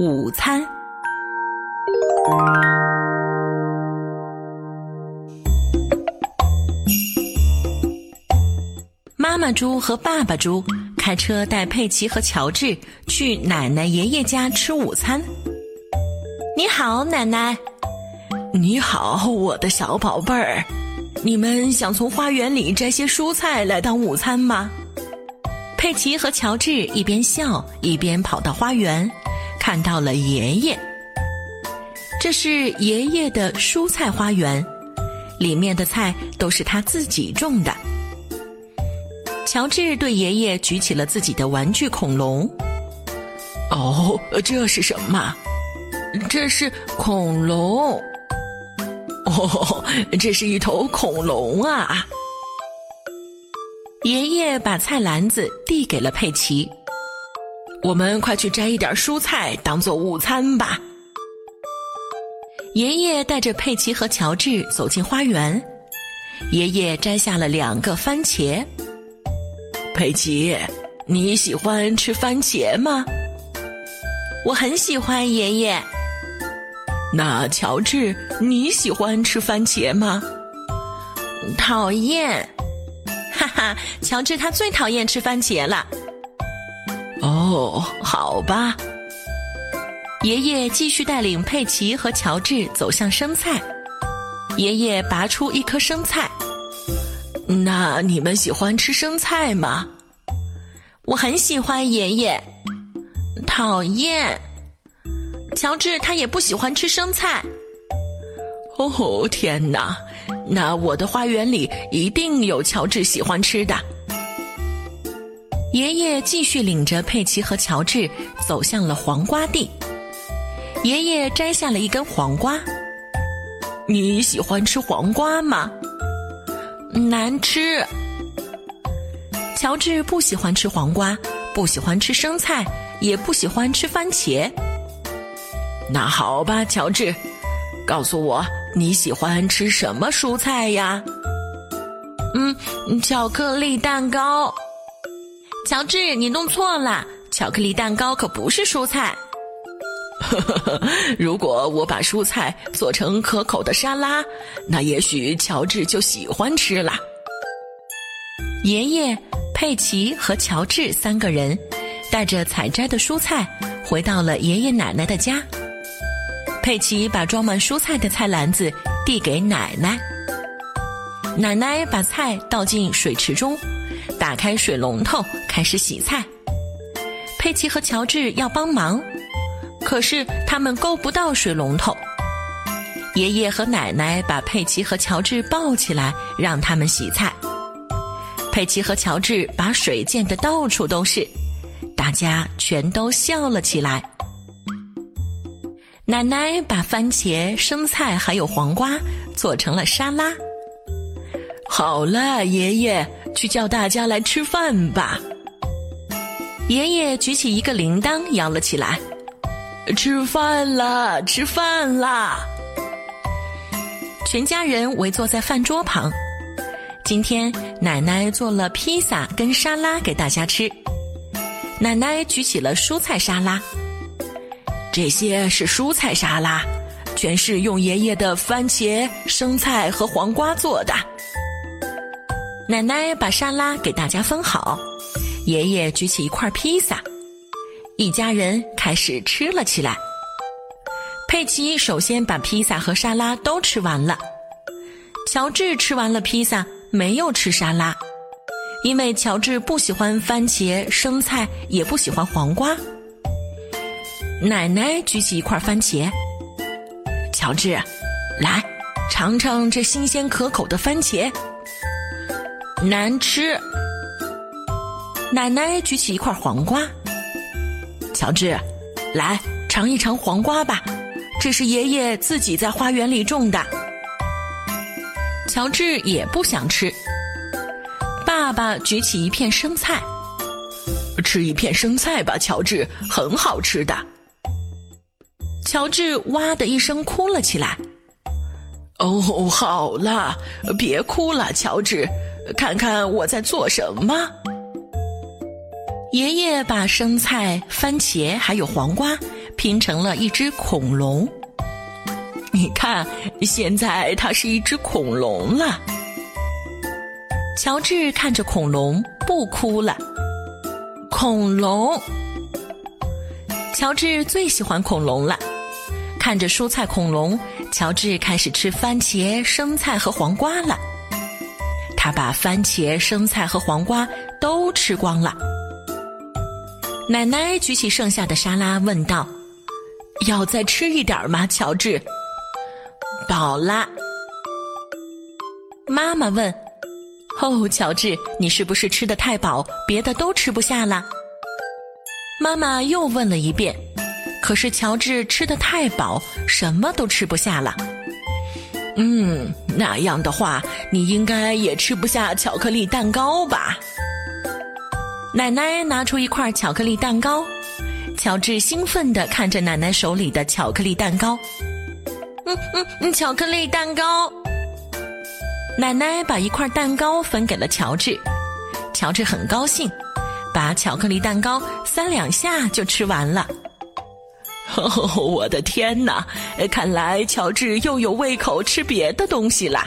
午餐。妈妈猪和爸爸猪开车带佩奇和乔治去奶奶爷爷家吃午餐。你好，奶奶。你好，我的小宝贝儿。你们想从花园里摘些蔬菜来当午餐吗？佩奇和乔治一边笑一边跑到花园，看到了爷爷。这是爷爷的蔬菜花园，里面的菜都是他自己种的。乔治对爷爷举起了自己的玩具恐龙。哦，这是什么？这是恐龙。哦，这是一头恐龙啊！爷爷把菜篮子递给了佩奇。我们快去摘一点蔬菜当做午餐吧。爷爷带着佩奇和乔治走进花园。爷爷摘下了两个番茄。佩奇，你喜欢吃番茄吗？我很喜欢，爷爷。那乔治，你喜欢吃番茄吗？讨厌，哈哈，乔治他最讨厌吃番茄了。哦，好吧。爷爷继续带领佩奇和乔治走向生菜。爷爷拔出一颗生菜。那你们喜欢吃生菜吗？我很喜欢爷爷。讨厌，乔治他也不喜欢吃生菜。哦天哪，那我的花园里一定有乔治喜欢吃的。爷爷继续领着佩奇和乔治走向了黄瓜地。爷爷摘下了一根黄瓜。你喜欢吃黄瓜吗？难吃。乔治不喜欢吃黄瓜，不喜欢吃生菜，也不喜欢吃番茄。那好吧，乔治，告诉我你喜欢吃什么蔬菜呀？嗯，巧克力蛋糕。乔治，你弄错了，巧克力蛋糕可不是蔬菜。呵呵呵，如果我把蔬菜做成可口的沙拉，那也许乔治就喜欢吃了。爷爷、佩奇和乔治三个人带着采摘的蔬菜回到了爷爷奶奶的家。佩奇把装满蔬菜的菜篮子递给奶奶，奶奶把菜倒进水池中，打开水龙头开始洗菜。佩奇和乔治要帮忙。可是他们够不到水龙头。爷爷和奶奶把佩奇和乔治抱起来，让他们洗菜。佩奇和乔治把水溅得到处都是，大家全都笑了起来。奶奶把番茄、生菜还有黄瓜做成了沙拉。好了，爷爷，去叫大家来吃饭吧。爷爷举起一个铃铛，摇了起来。吃饭啦！吃饭啦！全家人围坐在饭桌旁。今天奶奶做了披萨跟沙拉给大家吃。奶奶举起了蔬菜沙拉。这些是蔬菜沙拉，全是用爷爷的番茄、生菜和黄瓜做的。奶奶把沙拉给大家分好。爷爷举起一块披萨。一家人开始吃了起来。佩奇首先把披萨和沙拉都吃完了。乔治吃完了披萨，没有吃沙拉，因为乔治不喜欢番茄、生菜，也不喜欢黄瓜。奶奶举起一块番茄，乔治，来尝尝这新鲜可口的番茄。难吃。奶奶举起一块黄瓜。乔治，来尝一尝黄瓜吧，这是爷爷自己在花园里种的。乔治也不想吃。爸爸举起一片生菜，吃一片生菜吧，乔治，很好吃的。乔治哇的一声哭了起来。哦，好了，别哭了，乔治，看看我在做什么。爷爷把生菜、番茄还有黄瓜拼成了一只恐龙。你看，现在它是一只恐龙了。乔治看着恐龙，不哭了。恐龙，乔治最喜欢恐龙了。看着蔬菜恐龙，乔治开始吃番茄、生菜和黄瓜了。他把番茄、生菜和黄瓜都吃光了。奶奶举起剩下的沙拉，问道：“要再吃一点吗，乔治？”饱啦。妈妈问：“哦，乔治，你是不是吃的太饱，别的都吃不下了？”妈妈又问了一遍。可是乔治吃的太饱，什么都吃不下了。嗯，那样的话，你应该也吃不下巧克力蛋糕吧？奶奶拿出一块巧克力蛋糕，乔治兴奋地看着奶奶手里的巧克力蛋糕。嗯嗯嗯，巧克力蛋糕。奶奶把一块蛋糕分给了乔治，乔治很高兴，把巧克力蛋糕三两下就吃完了。哦，我的天哪！看来乔治又有胃口吃别的东西啦。